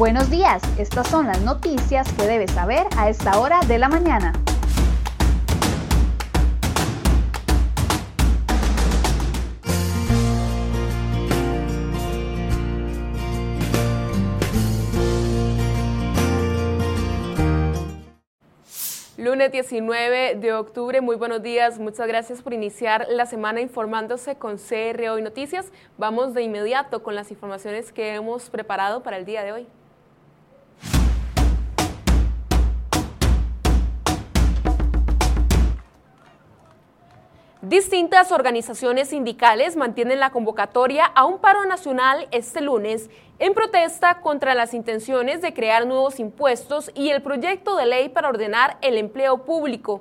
Buenos días, estas son las noticias que debes saber a esta hora de la mañana. Lunes 19 de octubre, muy buenos días, muchas gracias por iniciar la semana informándose con CR Hoy Noticias. Vamos de inmediato con las informaciones que hemos preparado para el día de hoy. Distintas organizaciones sindicales mantienen la convocatoria a un paro nacional este lunes en protesta contra las intenciones de crear nuevos impuestos y el proyecto de ley para ordenar el empleo público.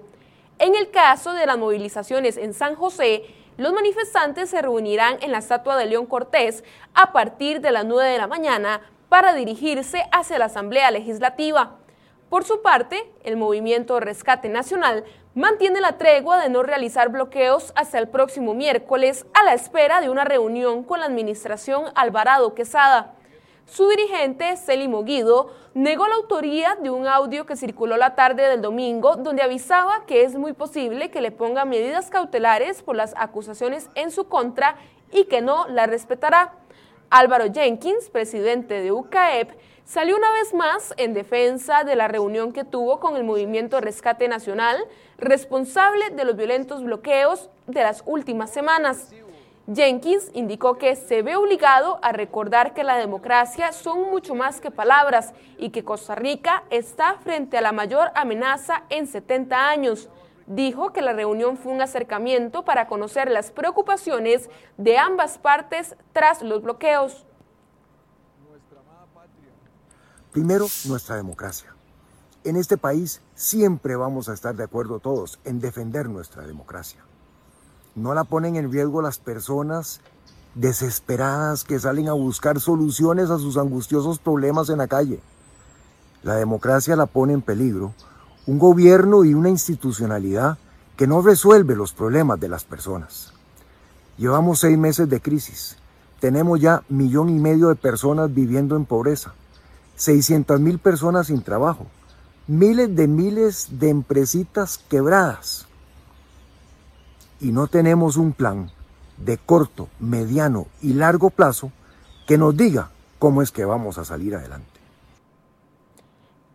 En el caso de las movilizaciones en San José, los manifestantes se reunirán en la estatua de León Cortés a partir de las 9 de la mañana para dirigirse hacia la Asamblea Legislativa. Por su parte, el movimiento Rescate Nacional mantiene la tregua de no realizar bloqueos hasta el próximo miércoles a la espera de una reunión con la administración Alvarado Quesada. Su dirigente, Celimo Guido, negó la autoría de un audio que circuló la tarde del domingo donde avisaba que es muy posible que le ponga medidas cautelares por las acusaciones en su contra y que no la respetará. Álvaro Jenkins, presidente de UCAEP, salió una vez más en defensa de la reunión que tuvo con el movimiento Rescate Nacional, responsable de los violentos bloqueos de las últimas semanas. Jenkins indicó que se ve obligado a recordar que la democracia son mucho más que palabras y que Costa Rica está frente a la mayor amenaza en 70 años. Dijo que la reunión fue un acercamiento para conocer las preocupaciones de ambas partes tras los bloqueos. Primero, nuestra democracia. En este país siempre vamos a estar de acuerdo todos en defender nuestra democracia. No la ponen en riesgo las personas desesperadas que salen a buscar soluciones a sus angustiosos problemas en la calle. La democracia la pone en peligro un gobierno y una institucionalidad que no resuelve los problemas de las personas. Llevamos seis meses de crisis. Tenemos ya millón y medio de personas viviendo en pobreza. 600 mil personas sin trabajo, miles de miles de empresitas quebradas. Y no tenemos un plan de corto, mediano y largo plazo que nos diga cómo es que vamos a salir adelante.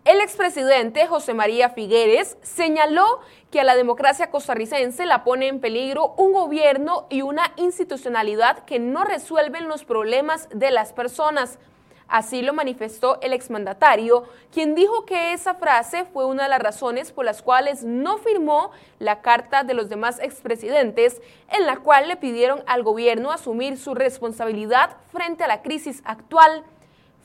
El expresidente José María Figueres señaló que a la democracia costarricense la pone en peligro un gobierno y una institucionalidad que no resuelven los problemas de las personas. Así lo manifestó el exmandatario, quien dijo que esa frase fue una de las razones por las cuales no firmó la carta de los demás expresidentes, en la cual le pidieron al gobierno asumir su responsabilidad frente a la crisis actual.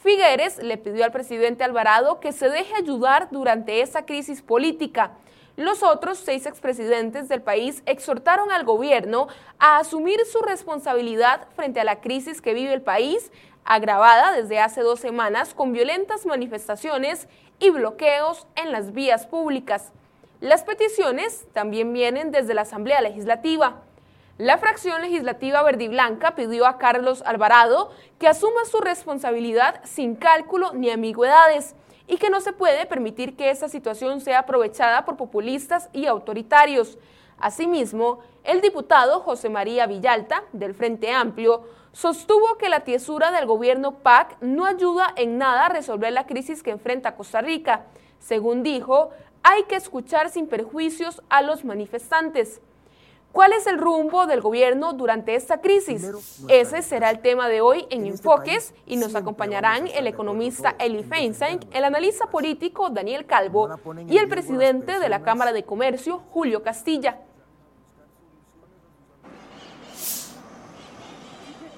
Figueres le pidió al presidente Alvarado que se deje ayudar durante esa crisis política. Los otros seis expresidentes del país exhortaron al gobierno a asumir su responsabilidad frente a la crisis que vive el país agravada desde hace dos semanas con violentas manifestaciones y bloqueos en las vías públicas. Las peticiones también vienen desde la Asamblea Legislativa. La fracción legislativa verde y blanca pidió a Carlos Alvarado que asuma su responsabilidad sin cálculo ni ambigüedades y que no se puede permitir que esta situación sea aprovechada por populistas y autoritarios. Asimismo, el diputado José María Villalta, del Frente Amplio, sostuvo que la tiesura del gobierno PAC no ayuda en nada a resolver la crisis que enfrenta Costa Rica. Según dijo, hay que escuchar sin perjuicios a los manifestantes. ¿Cuál es el rumbo del gobierno durante esta crisis? Ese será el tema de hoy en, este Enfoques y nos acompañarán el economista Eli Feinstein, el analista político Daniel Calvo y el presidente de la Cámara de Comercio, Julio Castilla.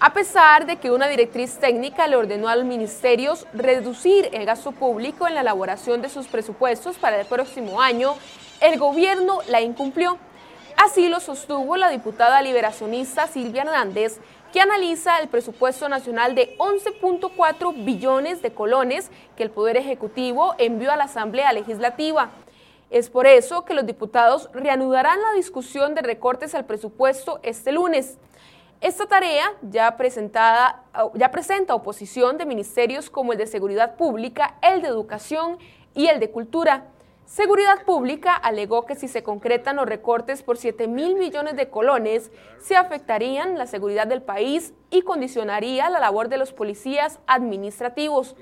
A pesar de que una directriz técnica le ordenó a los ministerios reducir el gasto público en la elaboración de sus presupuestos para el próximo año, el gobierno la incumplió. Así lo sostuvo la diputada liberacionista Silvia Hernández, que analiza el presupuesto nacional de 11.4 billones de colones que el Poder Ejecutivo envió a la Asamblea Legislativa. Es por eso que los diputados reanudarán la discusión de recortes al presupuesto este lunes. Esta tarea ya, presenta oposición de ministerios como el de Seguridad Pública, el de Educación y el de Cultura. Seguridad Pública alegó que si se concretan los recortes por 7 mil millones de colones, se afectarían la seguridad del país y condicionaría la labor de los policías administrativos.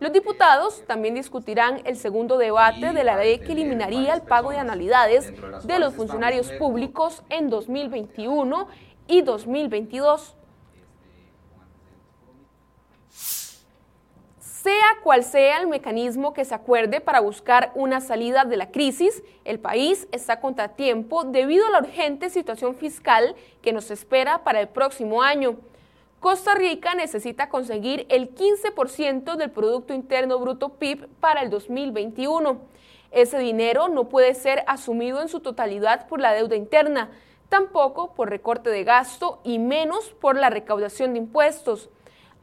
Los diputados también discutirán el segundo debate de la ley que eliminaría el pago de anualidades de los funcionarios públicos en 2021 y 2022. Sea cual sea el mecanismo que se acuerde para buscar una salida de la crisis, el país está contra tiempo debido a la urgente situación fiscal que nos espera para el próximo año. Costa Rica necesita conseguir el 15% del Producto Interno Bruto PIB para el 2021. Ese dinero no puede ser asumido en su totalidad por la deuda interna, tampoco por recorte de gasto y menos por la recaudación de impuestos.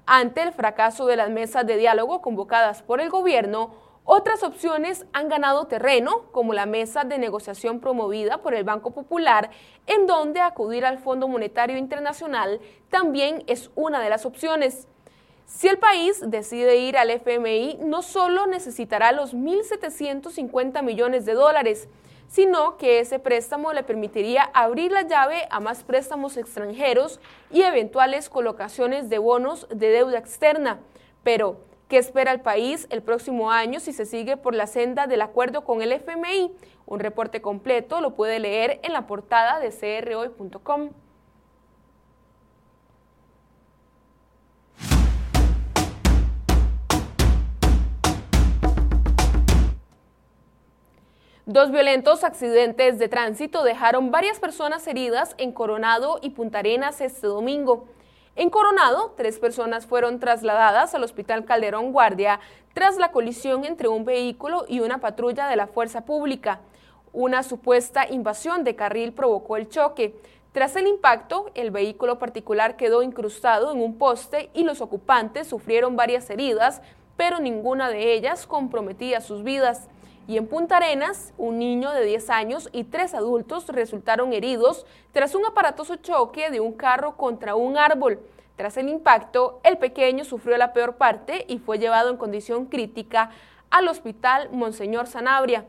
Ante el fracaso de las mesas de diálogo convocadas por el gobierno, otras opciones han ganado terreno, como la mesa de negociación promovida por el Banco Popular, en donde acudir al Fondo Monetario Internacional también es una de las opciones. Si el país decide ir al FMI, no solo necesitará los 1.750 millones de dólares, sino que ese préstamo le permitiría abrir la llave a más préstamos extranjeros y eventuales colocaciones de bonos de deuda externa. Pero, ¿qué espera el país el próximo año si se sigue por la senda del acuerdo con el FMI? Un reporte completo lo puede leer en la portada de crhoy.com. Dos violentos accidentes de tránsito dejaron varias personas heridas en Coronado y Punta Arenas este domingo. En Coronado, tres personas fueron trasladadas al Hospital Calderón Guardia tras la colisión entre un vehículo y una patrulla de la Fuerza Pública. Una supuesta invasión de carril provocó el choque. Tras el impacto, el vehículo particular quedó incrustado en un poste y los ocupantes sufrieron varias heridas, pero ninguna de ellas comprometía sus vidas. Y en Punta Arenas, un niño de 10 años y tres adultos resultaron heridos tras un aparatoso choque de un carro contra un árbol. Tras el impacto, el pequeño sufrió la peor parte y fue llevado en condición crítica al hospital Monseñor Sanabria.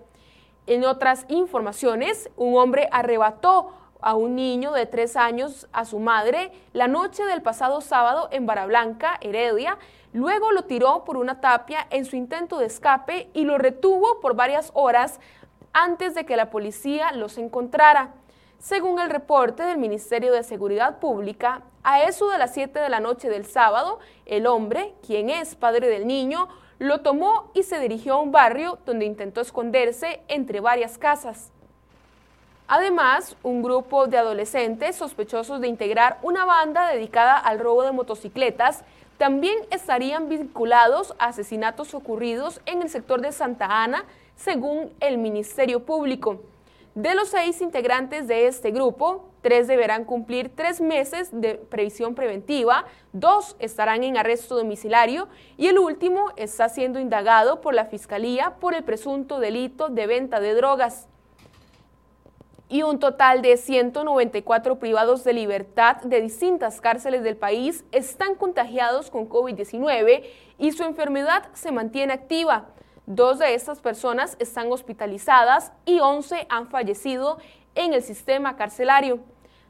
En otras informaciones, un hombre arrebató a un niño de tres años a su madre la noche del pasado sábado en Barablanca, Heredia. Luego lo tiró por una tapia en su intento de escape y lo retuvo por varias horas antes de que la policía los encontrara. Según el reporte del Ministerio de Seguridad Pública, a eso de las 7 de la noche del sábado, el hombre, quien es padre del niño, lo tomó y se dirigió a un barrio donde intentó esconderse entre varias casas. Además, un grupo de adolescentes sospechosos de integrar una banda dedicada al robo de motocicletas también estarían vinculados a asesinatos ocurridos en el sector de Santa Ana, según el Ministerio Público. De los seis integrantes de este grupo, tres deberán cumplir tres meses de previsión preventiva, dos estarán en arresto domiciliario y el último está siendo indagado por la Fiscalía por el presunto delito de venta de drogas y un total de 194 privados de libertad de distintas cárceles del país están contagiados con COVID-19 y su enfermedad se mantiene activa. Dos de estas personas están hospitalizadas y 11 han fallecido en el sistema carcelario.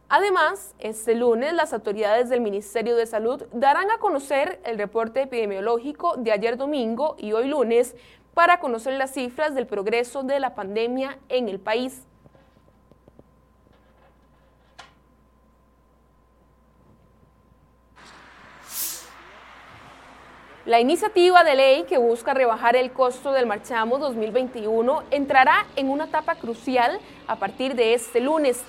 Además, este lunes las autoridades del Ministerio de Salud darán a conocer el reporte epidemiológico de ayer domingo y hoy lunes para conocer las cifras del progreso de la pandemia en el país. La iniciativa de ley que busca rebajar el costo del marchamo 2021 entrará en una etapa crucial a partir de este lunes.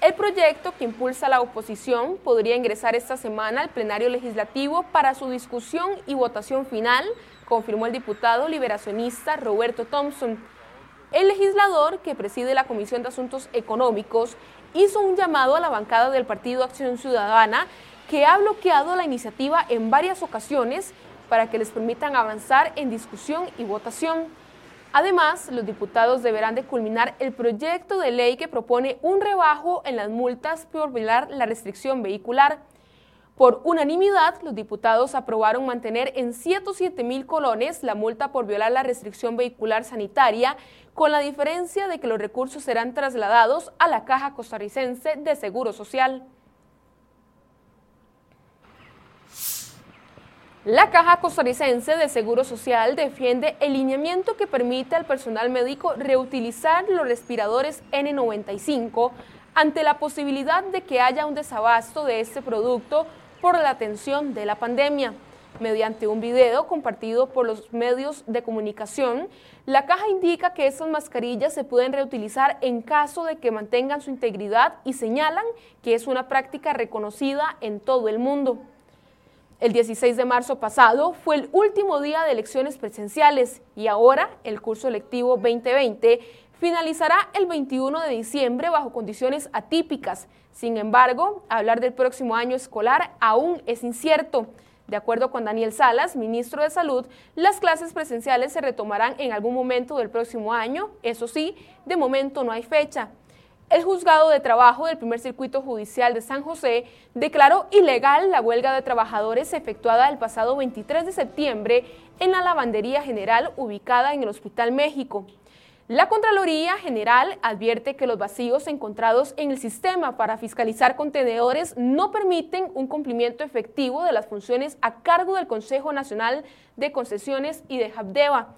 El proyecto que impulsa la oposición podría ingresar esta semana al plenario legislativo para su discusión y votación final, confirmó el diputado liberacionista Roberto Thompson. El legislador que preside la Comisión de Asuntos Económicos hizo un llamado a la bancada del Partido Acción Ciudadana que ha bloqueado la iniciativa en varias ocasiones para que les permitan avanzar en discusión y votación. Además, los diputados deberán de culminar el proyecto de ley que propone un rebajo en las multas por violar la restricción vehicular. Por unanimidad, los diputados aprobaron mantener en 107 mil colones la multa por violar la restricción vehicular sanitaria, con la diferencia de que los recursos serán trasladados a la Caja Costarricense de Seguro Social. La Caja Costarricense de Seguro Social defiende el lineamiento que permite al personal médico reutilizar los respiradores N95 ante la posibilidad de que haya un desabasto de este producto por la atención de la pandemia. Mediante un video compartido por los medios de comunicación, la caja indica que estas mascarillas se pueden reutilizar en caso de que mantengan su integridad y señalan que es una práctica reconocida en todo el mundo. El 16 de marzo pasado fue el último día de elecciones presenciales y ahora el curso electivo 2020 finalizará el 21 de diciembre bajo condiciones atípicas. Sin embargo, hablar del próximo año escolar aún es incierto. De acuerdo con Daniel Salas, ministro de Salud, las clases presenciales se retomarán en algún momento del próximo año. Eso sí, de momento no hay fecha. El juzgado de trabajo del primer circuito judicial de San José declaró ilegal la huelga de trabajadores efectuada el pasado 23 de septiembre en la lavandería general ubicada en el Hospital México. La Contraloría General advierte que los vacíos encontrados en el sistema para fiscalizar contenedores no permiten un cumplimiento efectivo de las funciones a cargo del Consejo Nacional de Concesiones y de Habdeba.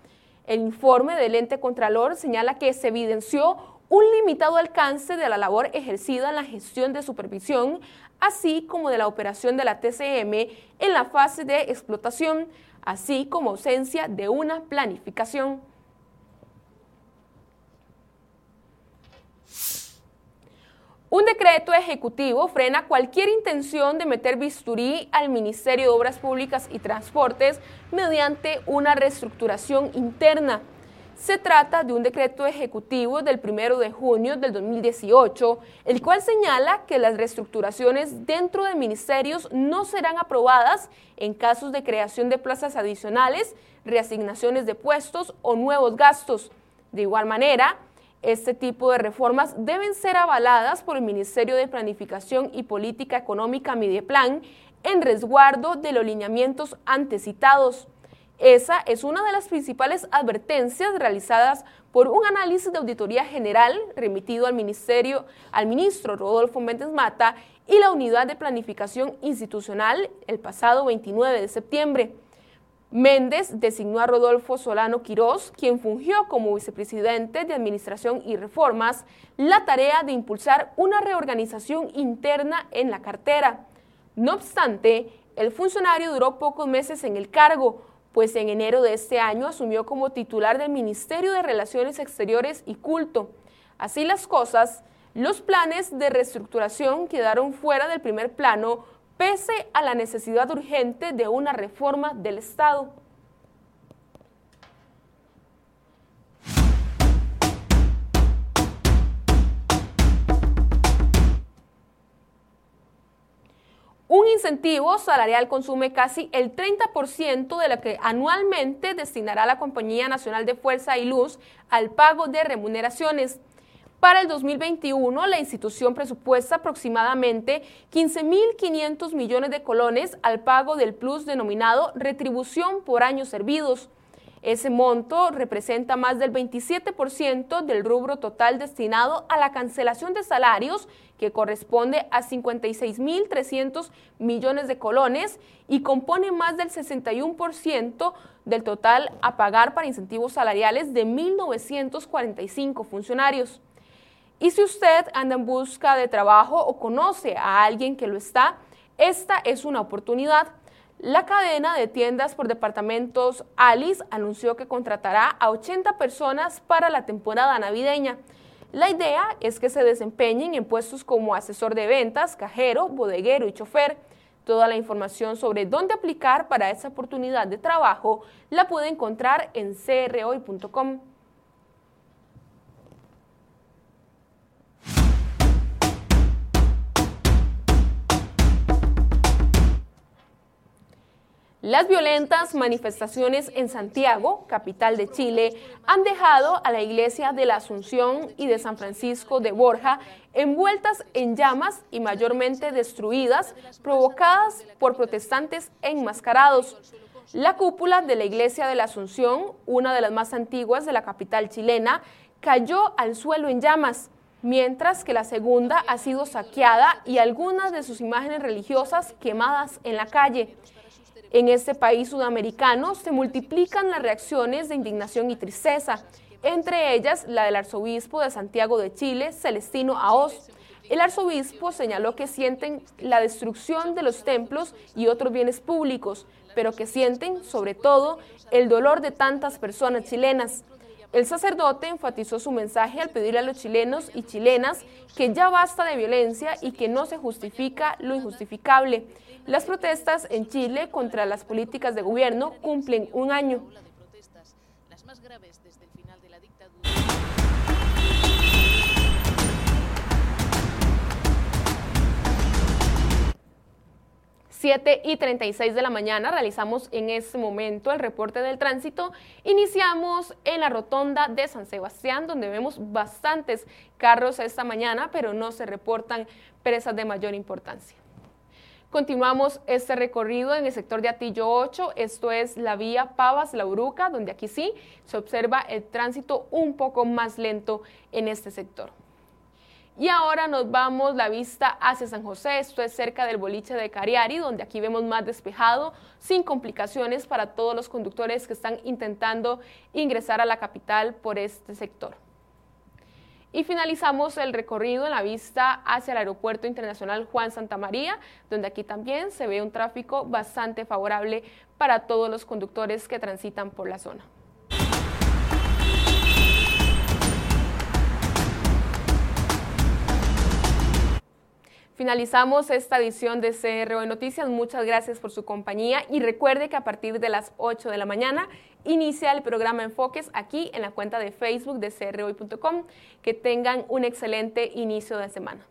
El informe del ente Contralor señala que se evidenció un limitado alcance de la labor ejercida en la gestión de supervisión, así como de la operación de la TCM en la fase de explotación, así como ausencia de una planificación. Un decreto ejecutivo frena cualquier intención de meter bisturí al Ministerio de Obras Públicas y Transportes mediante una reestructuración interna. Se trata de un decreto ejecutivo del 1 de junio del 2018, el cual señala que las reestructuraciones dentro de ministerios no serán aprobadas en casos de creación de plazas adicionales, reasignaciones de puestos o nuevos gastos. De igual manera, este tipo de reformas deben ser avaladas por el Ministerio de Planificación y Política Económica Mideplan en resguardo de los lineamientos antecitados. Esa es una de las principales advertencias realizadas por un análisis de auditoría general remitido al ministerio, al ministro Rodolfo Méndez Mata y la Unidad de Planificación Institucional el pasado 29 de septiembre. Méndez designó a Rodolfo Solano Quirós, quien fungió como vicepresidente de Administración y Reformas, la tarea de impulsar una reorganización interna en la cartera. No obstante, el funcionario duró pocos meses en el cargo, pues en enero de este año asumió como titular del Ministerio de Relaciones Exteriores y Culto. Así las cosas, los planes de reestructuración quedaron fuera del primer plano pese a la necesidad urgente de una reforma del Estado. Un incentivo salarial consume casi el 30% de lo que anualmente destinará la Compañía Nacional de Fuerza y Luz al pago de remuneraciones. Para el 2021, la institución presupuesta aproximadamente 15.500 millones de colones al pago del plus denominado retribución por años servidos. Ese monto representa más del 27% del rubro total destinado a la cancelación de salarios, que corresponde a 56.300 millones de colones y compone más del 61% del total a pagar para incentivos salariales de 1.945 funcionarios. Y si usted anda en busca de trabajo o conoce a alguien que lo está, esta es una oportunidad. La cadena de tiendas por departamentos Alice anunció que contratará a 80 personas para la temporada navideña. La idea es que se desempeñen en puestos como asesor de ventas, cajero, bodeguero y chofer. Toda la información sobre dónde aplicar para esa oportunidad de trabajo la puede encontrar en crhoy.com. Las violentas manifestaciones en Santiago, capital de Chile, han dejado a la iglesia de la Asunción y de San Francisco de Borja envueltas en llamas y mayormente destruidas, provocadas por protestantes enmascarados. La cúpula de la iglesia de la Asunción, una de las más antiguas de la capital chilena, cayó al suelo en llamas mientras que la segunda ha sido saqueada y algunas de sus imágenes religiosas quemadas en la calle. En este país sudamericano se multiplican las reacciones de indignación y tristeza, entre ellas la del arzobispo de Santiago de Chile, Celestino Aoz. El arzobispo señaló que sienten la destrucción de los templos y otros bienes públicos, pero que sienten, sobre todo, el dolor de tantas personas chilenas. El sacerdote enfatizó su mensaje al pedirle a los chilenos y chilenas que ya basta de violencia y que no se justifica lo injustificable. Las protestas en Chile contra las políticas de gobierno cumplen un año. 7 y 36 de la mañana realizamos en este momento el reporte del tránsito. Iniciamos en la rotonda de San Sebastián, donde vemos bastantes carros esta mañana, pero no se reportan presas de mayor importancia. Continuamos este recorrido en el sector de Atillo 8, esto es la vía Pavas-La Uruca, donde aquí sí se observa el tránsito un poco más lento en este sector. Y ahora nos vamos la vista hacia San José, esto es cerca del boliche de Cariari, donde aquí vemos más despejado, sin complicaciones para todos los conductores que están intentando ingresar a la capital por este sector. Y finalizamos el recorrido en la vista hacia el Aeropuerto Internacional Juan Santa María, donde aquí también se ve un tráfico bastante favorable para todos los conductores que transitan por la zona. Finalizamos esta edición de CRO Noticias. Muchas gracias por su compañía y recuerde que a partir de las 8 de la mañana inicia el programa Enfoques aquí en la cuenta de Facebook de CROI.com. Que tengan un excelente inicio de semana.